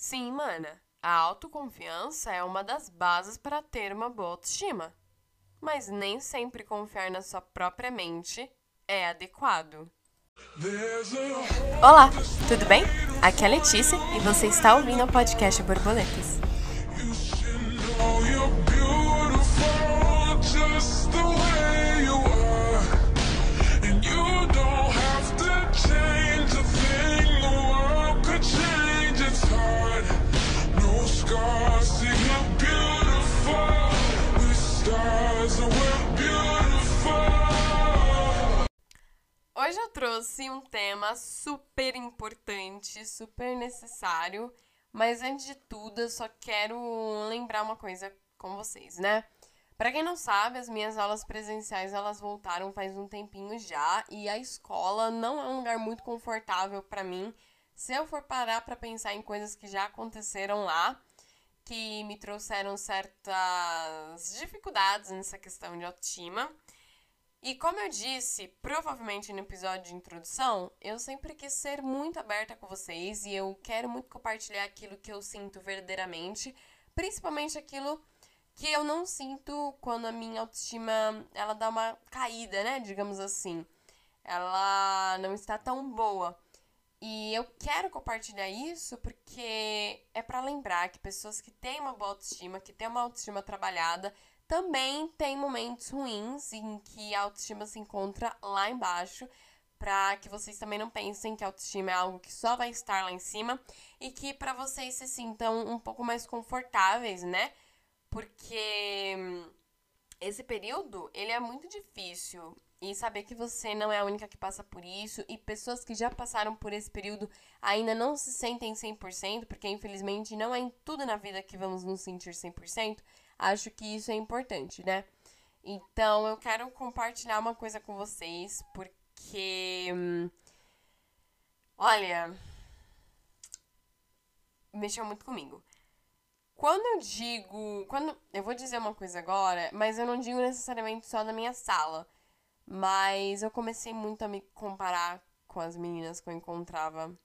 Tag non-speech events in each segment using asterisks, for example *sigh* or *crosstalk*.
Sim, mana, a autoconfiança é uma das bases para ter uma boa autoestima. Mas nem sempre confiar na sua própria mente é adequado. Olá, tudo bem? Aqui é a Letícia e você está ouvindo o podcast Borboletas. Trouxe um tema super importante, super necessário, mas antes de tudo eu só quero lembrar uma coisa com vocês, né? Para quem não sabe, as minhas aulas presenciais elas voltaram faz um tempinho já e a escola não é um lugar muito confortável para mim. Se eu for parar para pensar em coisas que já aconteceram lá, que me trouxeram certas dificuldades nessa questão de autoestima. E como eu disse, provavelmente no episódio de introdução, eu sempre quis ser muito aberta com vocês e eu quero muito compartilhar aquilo que eu sinto verdadeiramente, principalmente aquilo que eu não sinto quando a minha autoestima ela dá uma caída, né, digamos assim. Ela não está tão boa. E eu quero compartilhar isso porque é para lembrar que pessoas que têm uma boa autoestima, que têm uma autoestima trabalhada, também tem momentos ruins em que a autoestima se encontra lá embaixo, para que vocês também não pensem que a autoestima é algo que só vai estar lá em cima e que para vocês se sintam um pouco mais confortáveis, né? Porque hum, esse período, ele é muito difícil e saber que você não é a única que passa por isso e pessoas que já passaram por esse período ainda não se sentem 100%, porque infelizmente não é em tudo na vida que vamos nos sentir 100%, acho que isso é importante, né? Então, eu quero compartilhar uma coisa com vocês, porque. Hum, olha. Mexeu muito comigo. Quando eu digo. Quando, eu vou dizer uma coisa agora, mas eu não digo necessariamente só da minha sala. Mas eu comecei muito a me comparar com as meninas que eu encontrava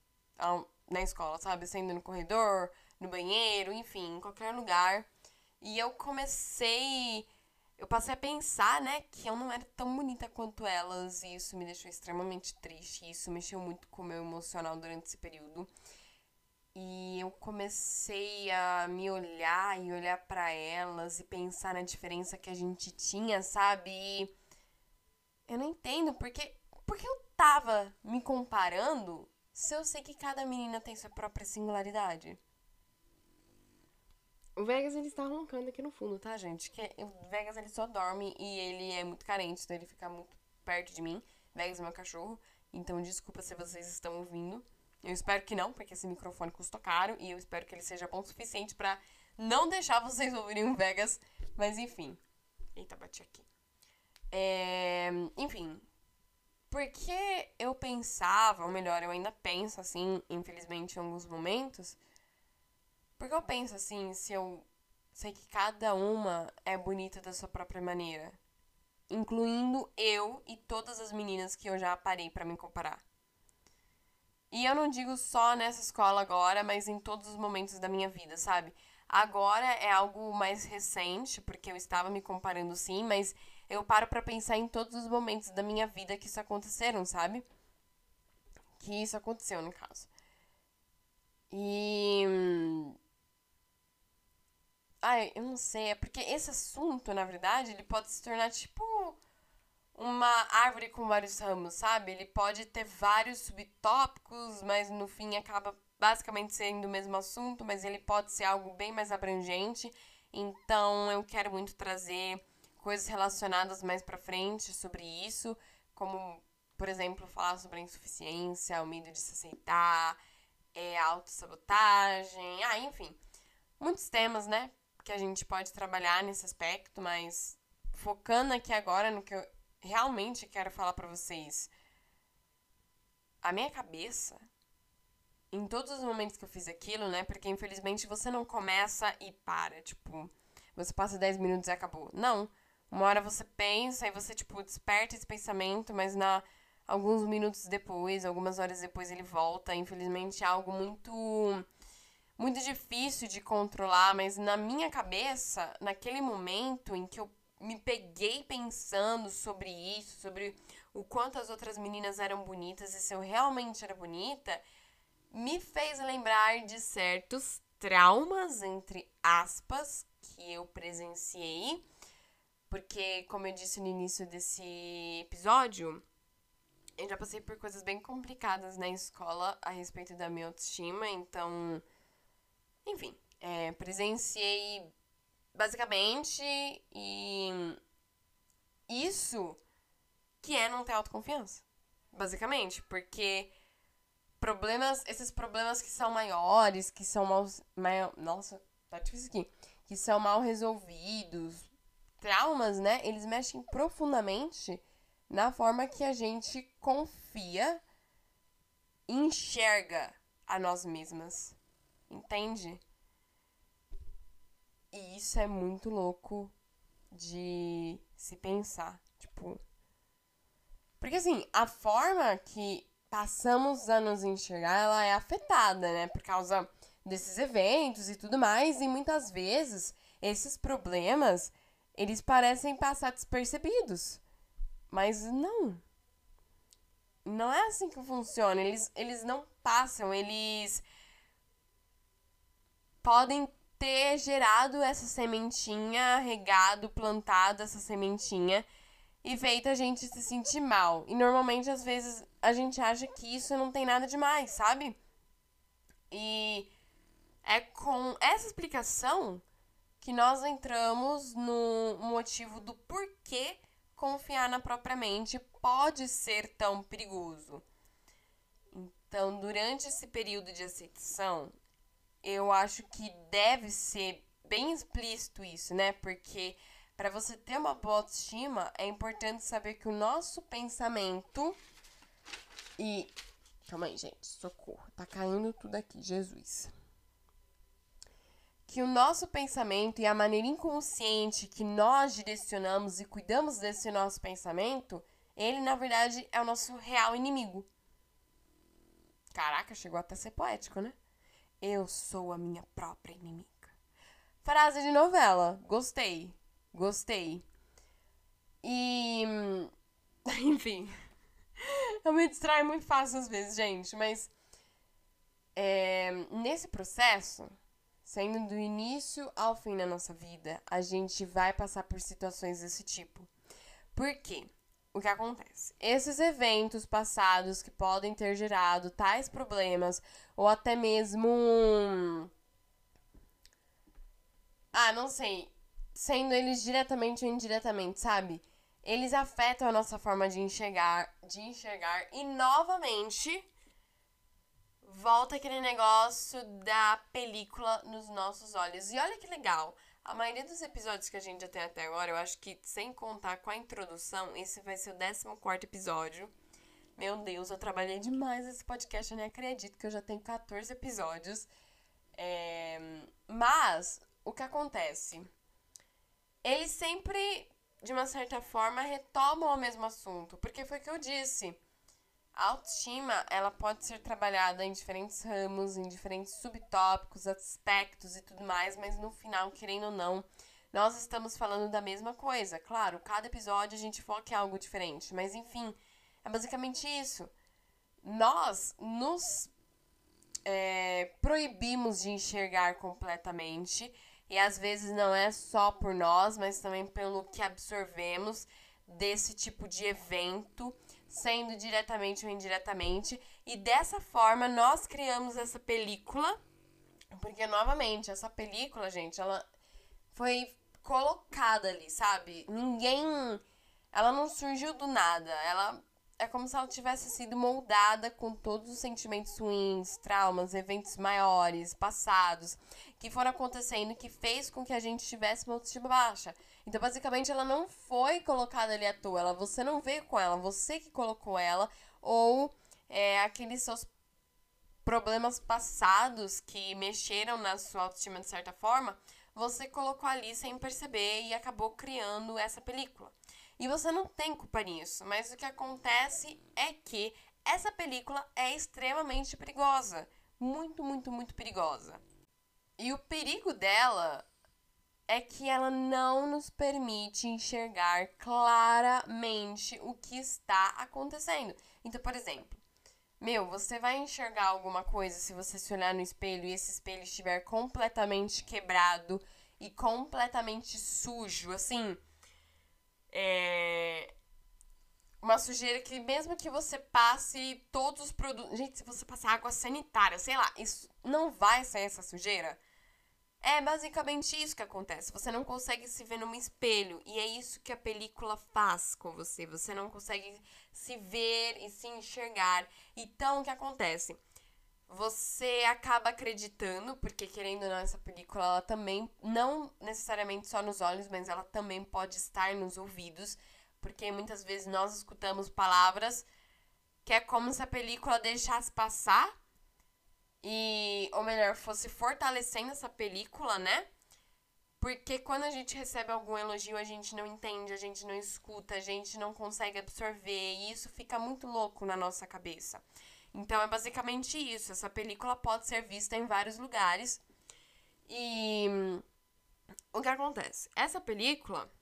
na escola, sabe? Sendo no corredor, no banheiro, enfim, em qualquer lugar. E eu comecei. Eu passei a pensar, né, que eu não era tão bonita quanto elas, e isso me deixou extremamente triste. Isso mexeu muito com o meu emocional durante esse período. E eu comecei a me olhar e olhar para elas e pensar na diferença que a gente tinha, sabe? E eu não entendo porque porque eu tava me comparando se eu sei que cada menina tem sua própria singularidade. O Vegas, ele está roncando aqui no fundo, tá, gente? Que o Vegas, ele só dorme e ele é muito carente, então ele fica muito perto de mim. Vegas é meu cachorro, então desculpa se vocês estão ouvindo. Eu espero que não, porque esse microfone custou caro e eu espero que ele seja bom o suficiente para não deixar vocês ouvirem o Vegas. Mas enfim. Eita, bati aqui. É... Enfim. Porque eu pensava, ou melhor, eu ainda penso assim, infelizmente, em alguns momentos porque eu penso assim, se eu sei que cada uma é bonita da sua própria maneira, incluindo eu e todas as meninas que eu já parei para me comparar. E eu não digo só nessa escola agora, mas em todos os momentos da minha vida, sabe? Agora é algo mais recente, porque eu estava me comparando sim, mas eu paro para pensar em todos os momentos da minha vida que isso aconteceram, sabe? Que isso aconteceu, no caso. E Ai, eu não sei, é porque esse assunto, na verdade, ele pode se tornar tipo uma árvore com vários ramos, sabe? Ele pode ter vários subtópicos, mas no fim acaba basicamente sendo o mesmo assunto, mas ele pode ser algo bem mais abrangente. Então, eu quero muito trazer coisas relacionadas mais para frente sobre isso, como, por exemplo, falar sobre a insuficiência, o medo de se aceitar, é, autossabotagem, ah, enfim, muitos temas, né? Que a gente pode trabalhar nesse aspecto, mas focando aqui agora no que eu realmente quero falar para vocês. A minha cabeça, em todos os momentos que eu fiz aquilo, né? Porque infelizmente você não começa e para, tipo, você passa 10 minutos e acabou. Não. Uma hora você pensa e você, tipo, desperta esse pensamento, mas na alguns minutos depois, algumas horas depois ele volta. Infelizmente é algo muito muito difícil de controlar, mas na minha cabeça, naquele momento em que eu me peguei pensando sobre isso, sobre o quanto as outras meninas eram bonitas e se eu realmente era bonita, me fez lembrar de certos traumas, entre aspas, que eu presenciei. Porque, como eu disse no início desse episódio, eu já passei por coisas bem complicadas na escola a respeito da minha autoestima, então. Enfim, é, presenciei basicamente e. Isso que é não ter autoconfiança. Basicamente, porque problemas, esses problemas que são maiores, que são mal, mal nossa, tá difícil aqui, que são mal resolvidos, traumas, né? Eles mexem profundamente na forma que a gente confia enxerga a nós mesmas. Entende? E isso é muito louco de se pensar, tipo, porque assim, a forma que passamos a nos enxergar, ela é afetada, né? Por causa desses eventos e tudo mais. E muitas vezes esses problemas, eles parecem passar despercebidos. Mas não. Não é assim que funciona. Eles, eles não passam, eles podem ter gerado essa sementinha, regado, plantado essa sementinha e feito a gente se sentir mal. E normalmente, às vezes, a gente acha que isso não tem nada demais, sabe? E é com essa explicação que nós entramos no motivo do porquê confiar na própria mente pode ser tão perigoso. Então, durante esse período de aceitação, eu acho que deve ser bem explícito isso, né? Porque para você ter uma boa autoestima, é importante saber que o nosso pensamento e. Calma aí, gente, socorro. Tá caindo tudo aqui, Jesus. Que o nosso pensamento e a maneira inconsciente que nós direcionamos e cuidamos desse nosso pensamento, ele na verdade é o nosso real inimigo. Caraca, chegou até a ser poético, né? Eu sou a minha própria inimiga. Frase de novela. Gostei. Gostei. E. *laughs* Enfim. Eu me distraio muito fácil às vezes, gente, mas. É, nesse processo, sendo do início ao fim da nossa vida, a gente vai passar por situações desse tipo. Por quê? O que acontece? Esses eventos passados que podem ter gerado tais problemas, ou até mesmo. Ah, não sei sendo eles diretamente ou indiretamente, sabe? Eles afetam a nossa forma de enxergar, de enxergar e novamente volta aquele negócio da película nos nossos olhos. E olha que legal. A maioria dos episódios que a gente já tem até agora, eu acho que sem contar com a introdução, esse vai ser o 14 episódio. Meu Deus, eu trabalhei demais nesse podcast, eu nem acredito que eu já tenho 14 episódios. É... Mas, o que acontece? eles sempre, de uma certa forma, retomam o mesmo assunto. Porque foi o que eu disse. A autoestima, ela pode ser trabalhada em diferentes ramos, em diferentes subtópicos, aspectos e tudo mais, mas no final, querendo ou não, nós estamos falando da mesma coisa. Claro, cada episódio a gente foca em algo diferente, mas enfim, é basicamente isso. Nós nos é, proibimos de enxergar completamente e às vezes não é só por nós, mas também pelo que absorvemos desse tipo de evento, sendo diretamente ou indiretamente. E dessa forma nós criamos essa película, porque novamente, essa película, gente, ela foi colocada ali, sabe? Ninguém. Ela não surgiu do nada. Ela é como se ela tivesse sido moldada com todos os sentimentos ruins, traumas, eventos maiores, passados, que foram acontecendo, que fez com que a gente tivesse uma autoestima baixa. Então, basicamente, ela não foi colocada ali à toa, ela, você não veio com ela, você que colocou ela, ou é, aqueles seus problemas passados que mexeram na sua autoestima de certa forma, você colocou ali sem perceber e acabou criando essa película. E você não tem culpa nisso, mas o que acontece é que essa película é extremamente perigosa. Muito, muito, muito perigosa. E o perigo dela é que ela não nos permite enxergar claramente o que está acontecendo. Então, por exemplo, meu, você vai enxergar alguma coisa se você se olhar no espelho e esse espelho estiver completamente quebrado e completamente sujo, assim. É. Uma sujeira que, mesmo que você passe todos os produtos. Gente, se você passar água sanitária, sei lá, isso não vai sair essa sujeira? É basicamente isso que acontece. Você não consegue se ver num espelho. E é isso que a película faz com você. Você não consegue se ver e se enxergar. Então, o que acontece? Você acaba acreditando, porque querendo ou não, essa película ela também, não necessariamente só nos olhos, mas ela também pode estar nos ouvidos. Porque muitas vezes nós escutamos palavras que é como se a película deixasse passar e, ou melhor, fosse fortalecendo essa película, né? Porque quando a gente recebe algum elogio, a gente não entende, a gente não escuta, a gente não consegue absorver, e isso fica muito louco na nossa cabeça. Então é basicamente isso. Essa película pode ser vista em vários lugares. E o que acontece? Essa película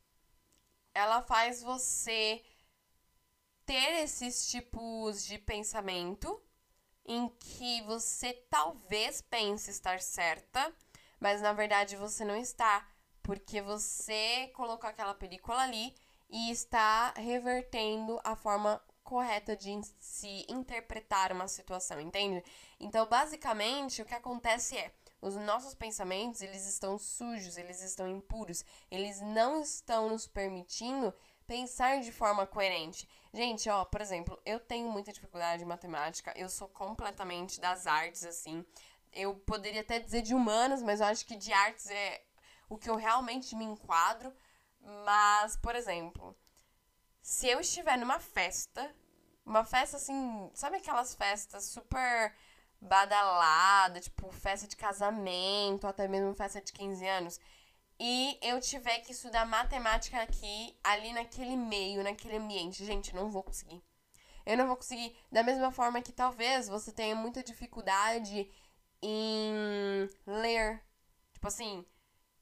ela faz você ter esses tipos de pensamento em que você talvez pense estar certa, mas na verdade você não está, porque você colocou aquela película ali e está revertendo a forma correta de se interpretar uma situação, entende? Então, basicamente, o que acontece é, os nossos pensamentos, eles estão sujos, eles estão impuros, eles não estão nos permitindo pensar de forma coerente. Gente, ó, por exemplo, eu tenho muita dificuldade em matemática, eu sou completamente das artes, assim. Eu poderia até dizer de humanas, mas eu acho que de artes é o que eu realmente me enquadro. Mas, por exemplo, se eu estiver numa festa, uma festa assim, sabe aquelas festas super badalada, tipo festa de casamento, até mesmo festa de 15 anos, e eu tiver que estudar matemática aqui, ali naquele meio, naquele ambiente, gente, não vou conseguir. Eu não vou conseguir. Da mesma forma que talvez você tenha muita dificuldade em ler. Tipo assim,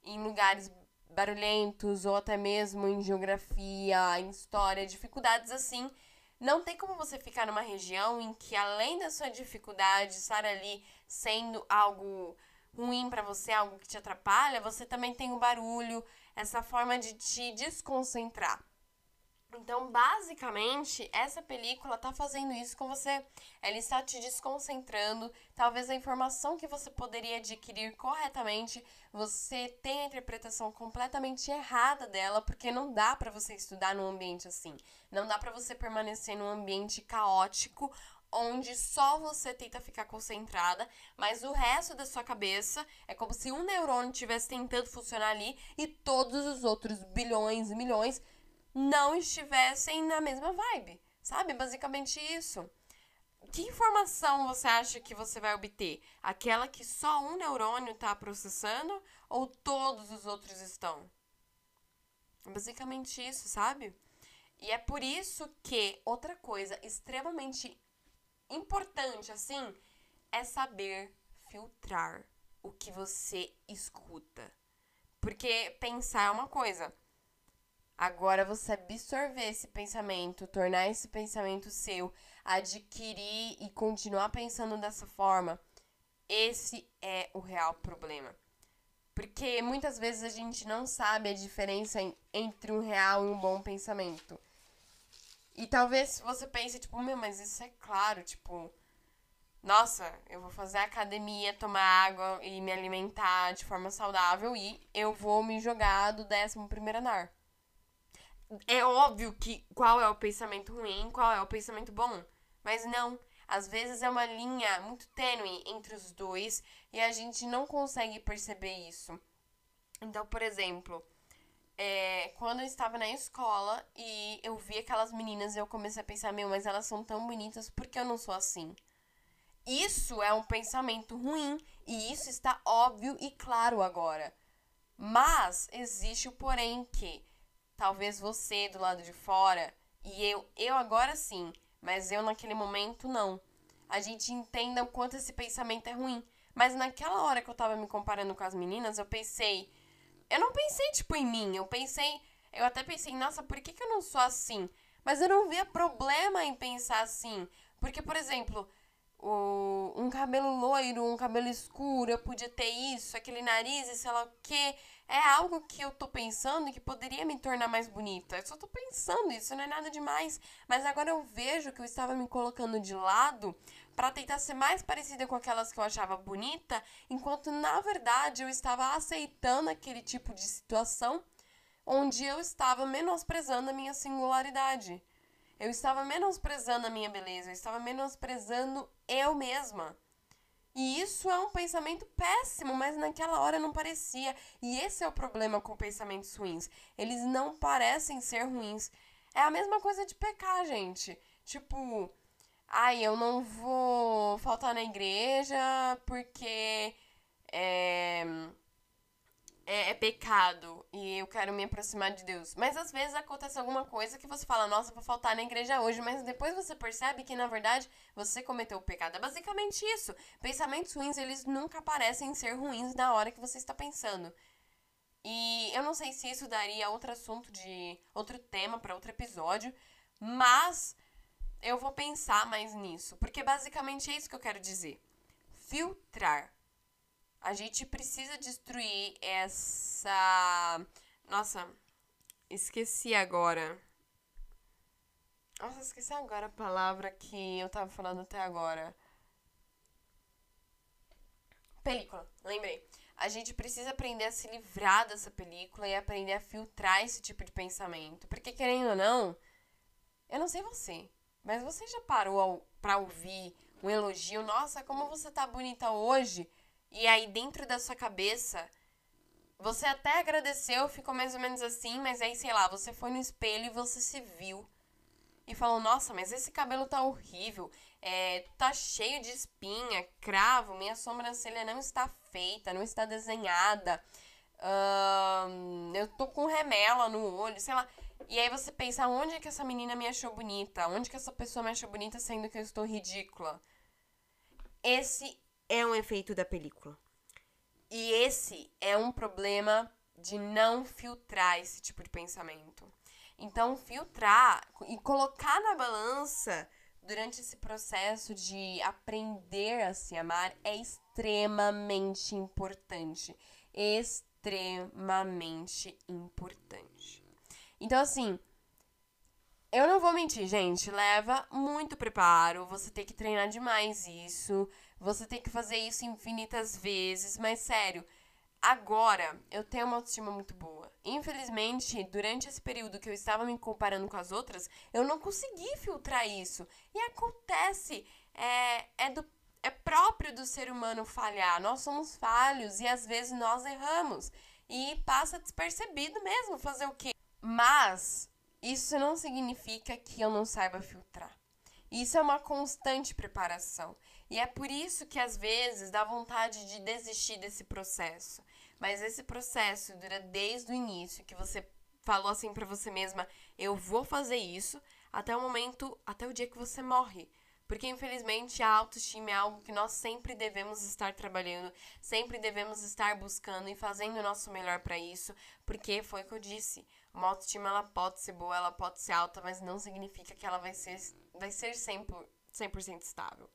em lugares barulhentos ou até mesmo em geografia, em história, dificuldades assim. Não tem como você ficar numa região em que, além da sua dificuldade estar ali sendo algo ruim para você, algo que te atrapalha, você também tem o barulho, essa forma de te desconcentrar. Então, basicamente, essa película tá fazendo isso com você. Ela está te desconcentrando. Talvez a informação que você poderia adquirir corretamente, você tenha a interpretação completamente errada dela, porque não dá para você estudar num ambiente assim. Não dá para você permanecer num ambiente caótico onde só você tenta ficar concentrada, mas o resto da sua cabeça é como se um neurônio estivesse tentando funcionar ali e todos os outros bilhões milhões não estivessem na mesma vibe, sabe? Basicamente isso. Que informação você acha que você vai obter? Aquela que só um neurônio está processando ou todos os outros estão? Basicamente isso, sabe? E é por isso que outra coisa extremamente importante, assim, é saber filtrar o que você escuta. Porque pensar é uma coisa. Agora você absorver esse pensamento, tornar esse pensamento seu, adquirir e continuar pensando dessa forma, esse é o real problema. Porque muitas vezes a gente não sabe a diferença entre um real e um bom pensamento. E talvez você pense, tipo, meu, mas isso é claro, tipo, nossa, eu vou fazer academia, tomar água e me alimentar de forma saudável e eu vou me jogar do 11 primeiro andar. É óbvio que qual é o pensamento ruim, qual é o pensamento bom, mas não. Às vezes é uma linha muito tênue entre os dois e a gente não consegue perceber isso. Então, por exemplo, é, quando eu estava na escola e eu vi aquelas meninas, eu comecei a pensar, meu, mas elas são tão bonitas, por que eu não sou assim? Isso é um pensamento ruim e isso está óbvio e claro agora. Mas existe o porém que talvez você do lado de fora e eu, eu agora sim, mas eu naquele momento não. A gente entenda o quanto esse pensamento é ruim, Mas naquela hora que eu tava me comparando com as meninas, eu pensei. Eu não pensei, tipo, em mim. Eu pensei. Eu até pensei, nossa, por que, que eu não sou assim? Mas eu não via problema em pensar assim. Porque, por exemplo, o, um cabelo loiro, um cabelo escuro, eu podia ter isso, aquele nariz sei lá o quê. É algo que eu tô pensando que poderia me tornar mais bonita. Eu só tô pensando, isso não é nada demais. Mas agora eu vejo que eu estava me colocando de lado para tentar ser mais parecida com aquelas que eu achava bonita, enquanto na verdade eu estava aceitando aquele tipo de situação onde eu estava menosprezando a minha singularidade. Eu estava menosprezando a minha beleza, eu estava menosprezando eu mesma. E isso é um pensamento péssimo, mas naquela hora não parecia. E esse é o problema com pensamentos ruins. Eles não parecem ser ruins. É a mesma coisa de pecar, gente. Tipo, ai, eu não vou faltar na igreja porque é, é, é, pecado e eu quero me aproximar de Deus. Mas às vezes acontece alguma coisa que você fala, nossa, vou faltar na igreja hoje, mas depois você percebe que na verdade você cometeu o pecado. É basicamente isso. Pensamentos ruins, eles nunca parecem ser ruins na hora que você está pensando. E eu não sei se isso daria outro assunto de outro tema para outro episódio, mas eu vou pensar mais nisso, porque basicamente é isso que eu quero dizer. Filtrar a gente precisa destruir essa. Nossa, esqueci agora. Nossa, esqueci agora a palavra que eu tava falando até agora. Película, lembrei. A gente precisa aprender a se livrar dessa película e aprender a filtrar esse tipo de pensamento. Porque, querendo ou não, eu não sei você, mas você já parou pra ouvir um elogio? Nossa, como você tá bonita hoje? E aí, dentro da sua cabeça, você até agradeceu, ficou mais ou menos assim, mas aí, sei lá, você foi no espelho e você se viu. E falou, nossa, mas esse cabelo tá horrível, é, tá cheio de espinha, cravo, minha sobrancelha não está feita, não está desenhada, eu tô com remela no olho, sei lá. E aí você pensa, onde é que essa menina me achou bonita? Onde que essa pessoa me achou bonita sendo que eu estou ridícula? Esse é um efeito da película. E esse é um problema de não filtrar esse tipo de pensamento. Então, filtrar e colocar na balança durante esse processo de aprender a se amar é extremamente importante. Extremamente importante. Então, assim, eu não vou mentir, gente. Leva muito preparo. Você tem que treinar demais isso. Você tem que fazer isso infinitas vezes, mas sério, agora eu tenho uma autoestima muito boa. Infelizmente, durante esse período que eu estava me comparando com as outras, eu não consegui filtrar isso. E acontece, é, é do é próprio do ser humano falhar. Nós somos falhos e às vezes nós erramos. E passa despercebido mesmo fazer o quê? Mas isso não significa que eu não saiba filtrar. Isso é uma constante preparação. E é por isso que às vezes dá vontade de desistir desse processo. Mas esse processo dura desde o início, que você falou assim para você mesma: eu vou fazer isso até o momento, até o dia que você morre. Porque infelizmente a autoestima é algo que nós sempre devemos estar trabalhando, sempre devemos estar buscando e fazendo o nosso melhor para isso, porque foi o que eu disse. Uma autoestima ela pode ser boa, ela pode ser alta, mas não significa que ela vai ser vai ser 100%, 100 estável.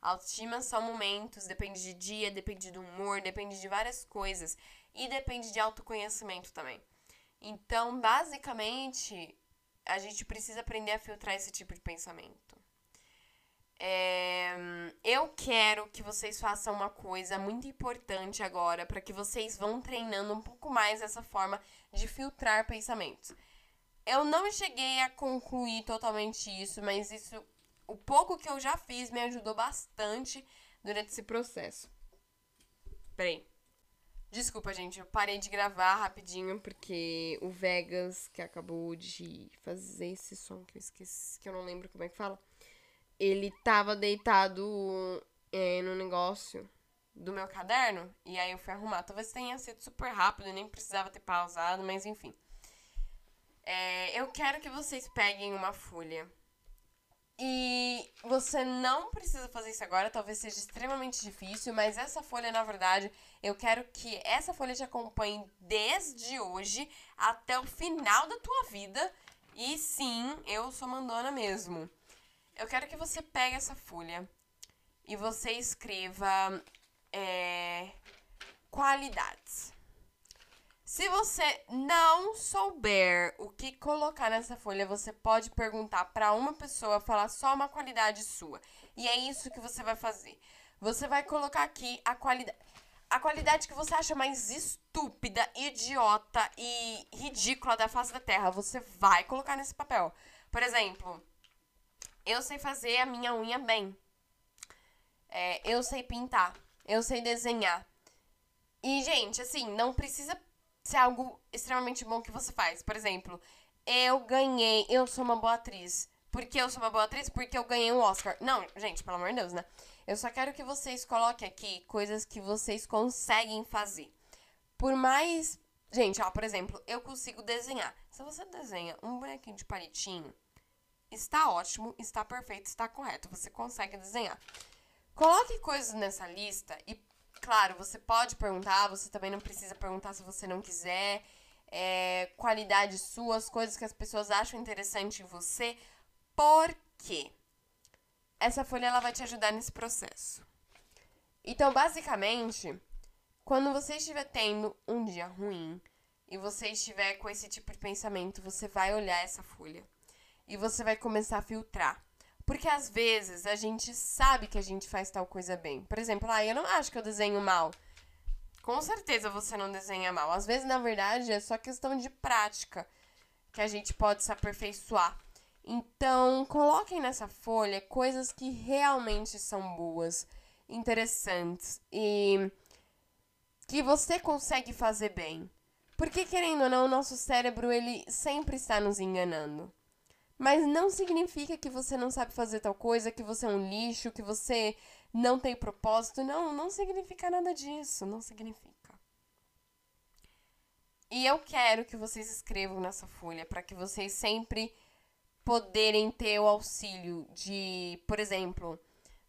Autoestima são momentos, depende de dia, depende do humor, depende de várias coisas e depende de autoconhecimento também. Então, basicamente, a gente precisa aprender a filtrar esse tipo de pensamento. É, eu quero que vocês façam uma coisa muito importante agora para que vocês vão treinando um pouco mais essa forma de filtrar pensamentos. Eu não cheguei a concluir totalmente isso, mas isso o pouco que eu já fiz me ajudou bastante durante esse processo. Peraí. Desculpa, gente, eu parei de gravar rapidinho porque o Vegas, que acabou de fazer esse som que eu esqueci, que eu não lembro como é que fala, ele tava deitado é, no negócio do meu caderno e aí eu fui arrumar. Talvez tenha sido super rápido, nem precisava ter pausado, mas enfim. É, eu quero que vocês peguem uma folha E você não precisa fazer isso agora, talvez seja extremamente difícil, mas essa folha, na verdade, eu quero que essa folha te acompanhe desde hoje até o final da tua vida. E sim, eu sou mandona mesmo. Eu quero que você pegue essa folha e você escreva é, qualidades. Se você não souber o que colocar nessa folha, você pode perguntar para uma pessoa falar só uma qualidade sua. E é isso que você vai fazer. Você vai colocar aqui a qualidade a qualidade que você acha mais estúpida, idiota e ridícula da face da Terra. Você vai colocar nesse papel. Por exemplo, eu sei fazer a minha unha bem. É, eu sei pintar. Eu sei desenhar. E, gente, assim, não precisa ser algo extremamente bom que você faz. Por exemplo, eu ganhei, eu sou uma boa atriz. Por que eu sou uma boa atriz? Porque eu ganhei um Oscar. Não, gente, pelo amor de Deus, né? Eu só quero que vocês coloquem aqui coisas que vocês conseguem fazer. Por mais. Gente, ó, por exemplo, eu consigo desenhar. Se você desenha um bonequinho de palitinho, está ótimo, está perfeito, está correto. Você consegue desenhar. Coloque coisas nessa lista e claro, você pode perguntar, você também não precisa perguntar se você não quiser. É, qualidades suas, coisas que as pessoas acham interessante em você. Por quê? Essa folha ela vai te ajudar nesse processo. Então, basicamente, quando você estiver tendo um dia ruim e você estiver com esse tipo de pensamento, você vai olhar essa folha e você vai começar a filtrar. Porque às vezes a gente sabe que a gente faz tal coisa bem. Por exemplo, ah, eu não acho que eu desenho mal. Com certeza você não desenha mal. Às vezes, na verdade, é só questão de prática que a gente pode se aperfeiçoar. Então, coloquem nessa folha coisas que realmente são boas, interessantes e que você consegue fazer bem. Porque querendo ou não, o nosso cérebro ele sempre está nos enganando. Mas não significa que você não sabe fazer tal coisa, que você é um lixo, que você não tem propósito. Não, não significa nada disso. Não significa. E eu quero que vocês escrevam nessa folha para que vocês sempre poderem ter o auxílio de, por exemplo,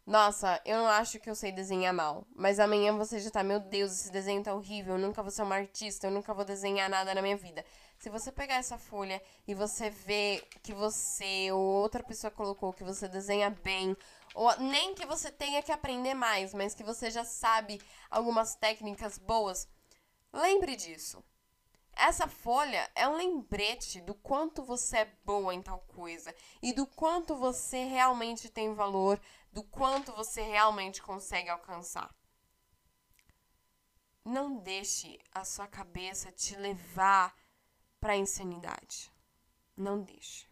nossa, eu não acho que eu sei desenhar mal, mas amanhã você já tá, meu Deus, esse desenho tá horrível, eu nunca vou ser uma artista, eu nunca vou desenhar nada na minha vida. Se você pegar essa folha e você vê que você ou outra pessoa colocou que você desenha bem, ou nem que você tenha que aprender mais, mas que você já sabe algumas técnicas boas, lembre disso. Essa folha é um lembrete do quanto você é boa em tal coisa e do quanto você realmente tem valor, do quanto você realmente consegue alcançar. Não deixe a sua cabeça te levar para a insanidade. Não deixe.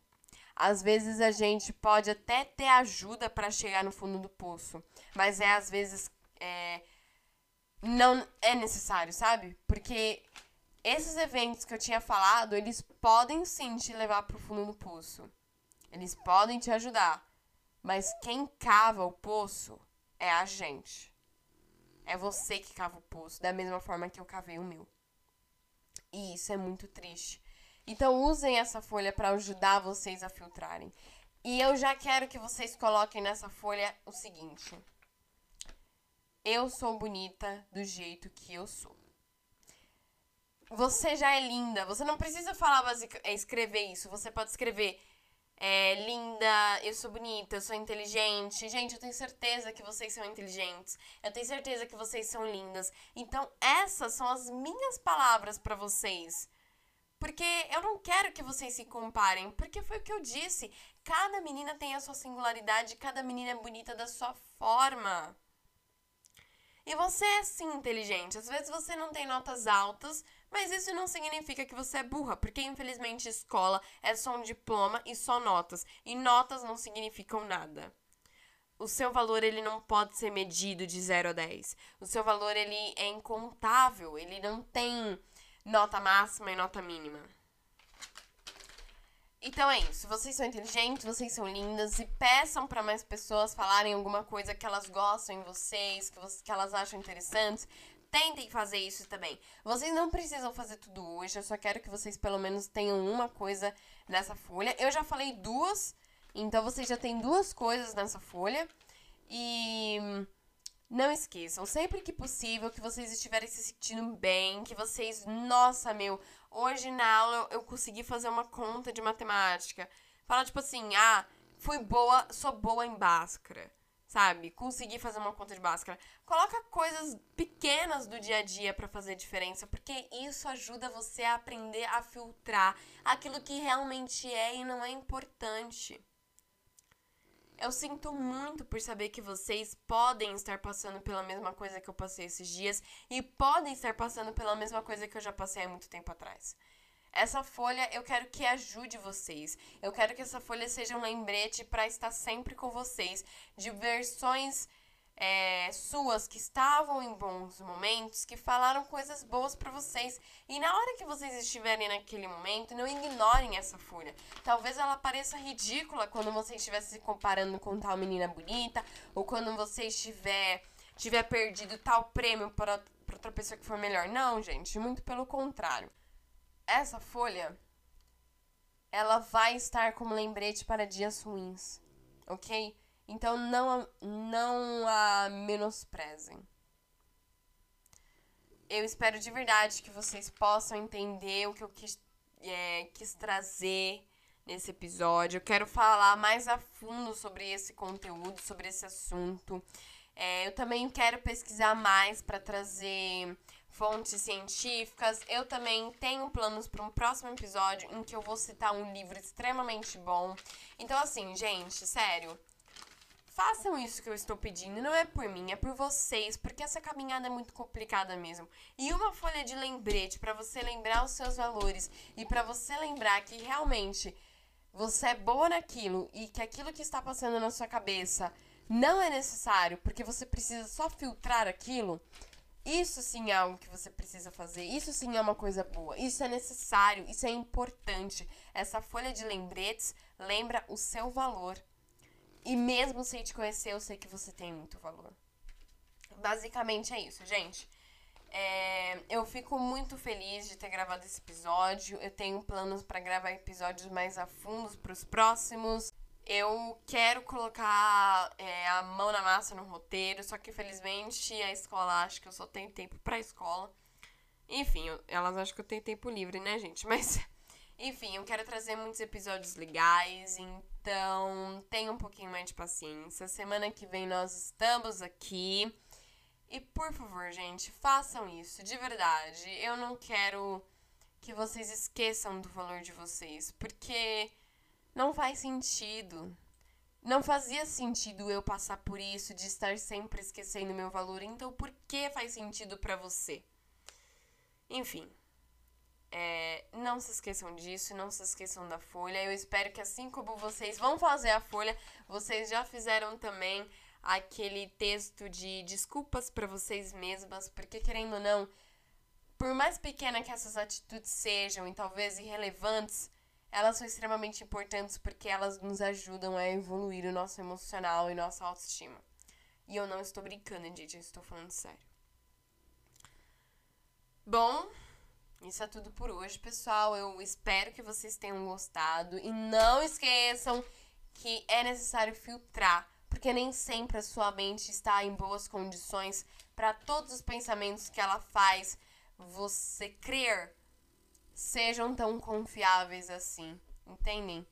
Às vezes a gente pode até ter ajuda para chegar no fundo do poço, mas é às vezes é, não é necessário, sabe? Porque esses eventos que eu tinha falado, eles podem sim te levar para o fundo do poço. Eles podem te ajudar, mas quem cava o poço é a gente. É você que cava o poço, da mesma forma que eu cavei o meu. E isso é muito triste. Então usem essa folha para ajudar vocês a filtrarem. E eu já quero que vocês coloquem nessa folha o seguinte: Eu sou bonita do jeito que eu sou. Você já é linda. Você não precisa falar basic... É, escrever isso. Você pode escrever é, linda, eu sou bonita, eu sou inteligente. Gente, eu tenho certeza que vocês são inteligentes. Eu tenho certeza que vocês são lindas. Então, essas são as minhas palavras para vocês. Porque eu não quero que vocês se comparem, porque foi o que eu disse. Cada menina tem a sua singularidade, cada menina é bonita da sua forma. E você é sim inteligente. Às vezes você não tem notas altas, mas isso não significa que você é burra, porque infelizmente escola é só um diploma e só notas, e notas não significam nada. O seu valor ele não pode ser medido de 0 a 10. O seu valor ele é incontável, ele não tem nota máxima e nota mínima. Então é isso. Vocês são inteligentes, vocês são lindas e peçam para mais pessoas falarem alguma coisa que elas gostam em vocês, que, vocês, que elas acham interessantes. Tentem fazer isso também. Vocês não precisam fazer tudo hoje, eu só quero que vocês pelo menos tenham uma coisa nessa folha. Eu já falei duas Então você já tem duas coisas nessa folha. E não esqueçam, sempre que possível, que vocês estiverem se sentindo bem, que vocês, nossa, meu, hoje na aula eu consegui fazer uma conta de matemática. Fala tipo assim, ah, fui boa, sou boa em Bhaskara sabe? Conseguir fazer uma conta de Bhaskara. Coloca coisas pequenas do dia a dia para fazer diferença, porque isso ajuda você a aprender a filtrar aquilo que realmente é e não é importante. Eu sinto muito por saber que vocês podem estar passando pela mesma coisa que eu passei esses dias e podem estar passando pela mesma coisa que eu já passei há muito tempo atrás. Essa folha eu quero que ajude vocês. Eu quero que essa folha seja um lembrete para estar sempre com vocês de versões é, suas que estavam em bons momentos, que falaram coisas boas para vocês. E na hora que vocês estiverem naquele momento, não ignorem essa folha. Talvez ela pareça ridícula quando você estiver se comparando com tal menina bonita, ou quando você estiver tiver perdido tal prêmio para outra pessoa que for melhor. Não, gente, muito pelo contrário essa folha ela vai estar como lembrete para dias ruins, ok? Então não, não a menosprezem. Eu espero de verdade que vocês possam entender o que eu quis, é, quis trazer nesse episódio. Eu quero falar mais a fundo sobre esse conteúdo, sobre esse assunto. É, eu também quero pesquisar mais para trazer fontes científicas. Eu também tenho planos para um próximo episódio em que eu vou citar um livro extremamente bom. Então, assim, gente, sério. Façam isso que eu estou pedindo, não é por mim, é por vocês, porque essa caminhada é muito complicada mesmo. E uma folha de lembrete para você lembrar os seus valores e para você lembrar que realmente você é boa naquilo e que aquilo que está passando na sua cabeça não é necessário, porque você precisa só filtrar aquilo. Isso sim é algo que você precisa fazer. Isso sim é uma coisa boa. Isso é necessário. Isso é importante. Essa folha de lembretes lembra o seu valor. E mesmo sem te conhecer, eu sei que você tem muito valor. Basicamente é isso, gente. É, eu fico muito feliz de ter gravado esse episódio. Eu tenho planos para gravar episódios mais a fundo para os próximos. Eu quero colocar é, a mão na massa no roteiro, só que infelizmente a escola acha que eu só tenho tempo pra escola. Enfim, elas acham que eu tenho tempo livre, né, gente? *laughs* Mas, enfim, eu quero trazer muitos episódios legais, então tenha um pouquinho mais de paciência. Semana que vem nós estamos aqui. E por favor, gente, façam isso, de verdade. Eu não quero que vocês esqueçam do valor de vocês, porque não faz sentido. Não fazia sentido eu passar por isso, de estar sempre esquecendo meu valor. Então, por que faz sentido para você? Enfim, é, não se esqueçam disso, não se esqueçam da folha. Eu espero que assim como vocês vão fazer a folha, vocês já fizeram também aquele texto de desculpas para vocês mesmas, porque querendo ou não, por mais pequena que essas atitudes sejam e talvez irrelevantes, elas são extremamente importantes porque elas nos ajudam a evoluir o nosso emocional e nossa autoestima. E eu não estou brincando, gente, eu estou falando sério. Bom, isso é tudo por hoje, pessoal. Eu espero que vocês tenham gostado. E não esqueçam que é necessário filtrar, porque nem sempre a sua mente está em boas condições para todos os pensamentos que ela faz você crer sejam tão confiáveis assim, entendem?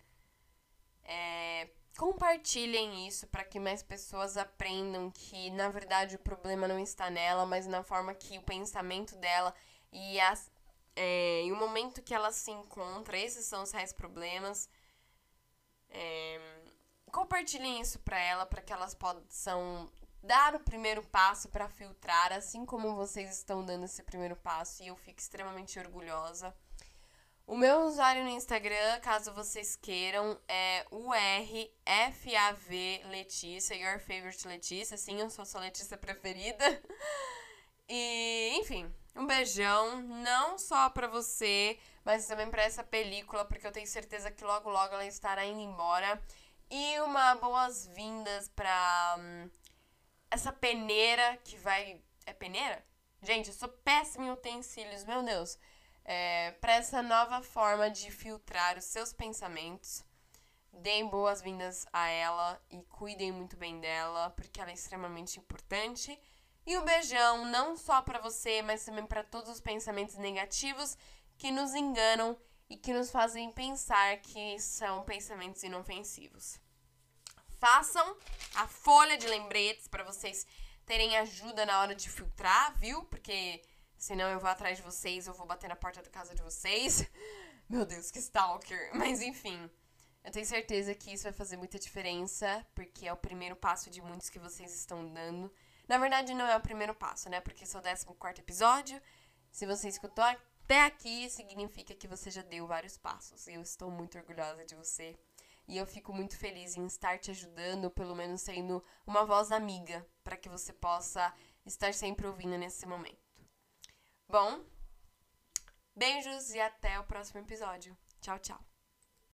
É, compartilhem isso para que mais pessoas aprendam que na verdade o problema não está nela, mas na forma que o pensamento dela e, as, é, e o momento que ela se encontra, esses são os reais problemas. É, compartilhem isso para ela, para que elas possam dar o primeiro passo para filtrar, assim como vocês estão dando esse primeiro passo, e eu fico extremamente orgulhosa. O meu usuário no Instagram, caso vocês queiram, é URFAV Letícia, Your Favorite Letícia. Sim, eu sou a sua Letícia preferida. *laughs* E, enfim, um beijão, não só pra você, mas também pra essa película, porque eu tenho certeza que logo, logo ela estará indo embora. E uma boas-vindas pra hum, essa peneira que vai. É peneira? Gente, eu sou péssima em utensílios, meu Deus é, para essa nova forma de filtrar os seus pensamentos. deem boas-vindas a ela e cuidem muito bem dela, porque ela é extremamente importante. E um beijão não só para você, mas também para todos os pensamentos negativos que nos enganam e que nos fazem pensar que são pensamentos inofensivos. Façam a folha de lembretes para vocês terem ajuda na hora de filtrar, viu? Porque senão eu vou atrás de vocês, eu vou bater na porta da casa de vocês. *laughs* Meu Deus, que stalker. Mas enfim, eu tenho certeza que isso vai fazer muita diferença, porque é o primeiro passo de muitos que vocês estão dando. Na verdade, não é o primeiro passo, né? Porque esse é o 14 episódio. Se você escutou até aqui, significa que você já deu vários passos. Eu estou muito orgulhosa de você. E eu fico muito feliz em estar te ajudando, pelo menos sendo uma voz amiga, para que você possa estar sempre ouvindo nesse momento. Bom, beijos e até o próximo episódio. Tchau, tchau.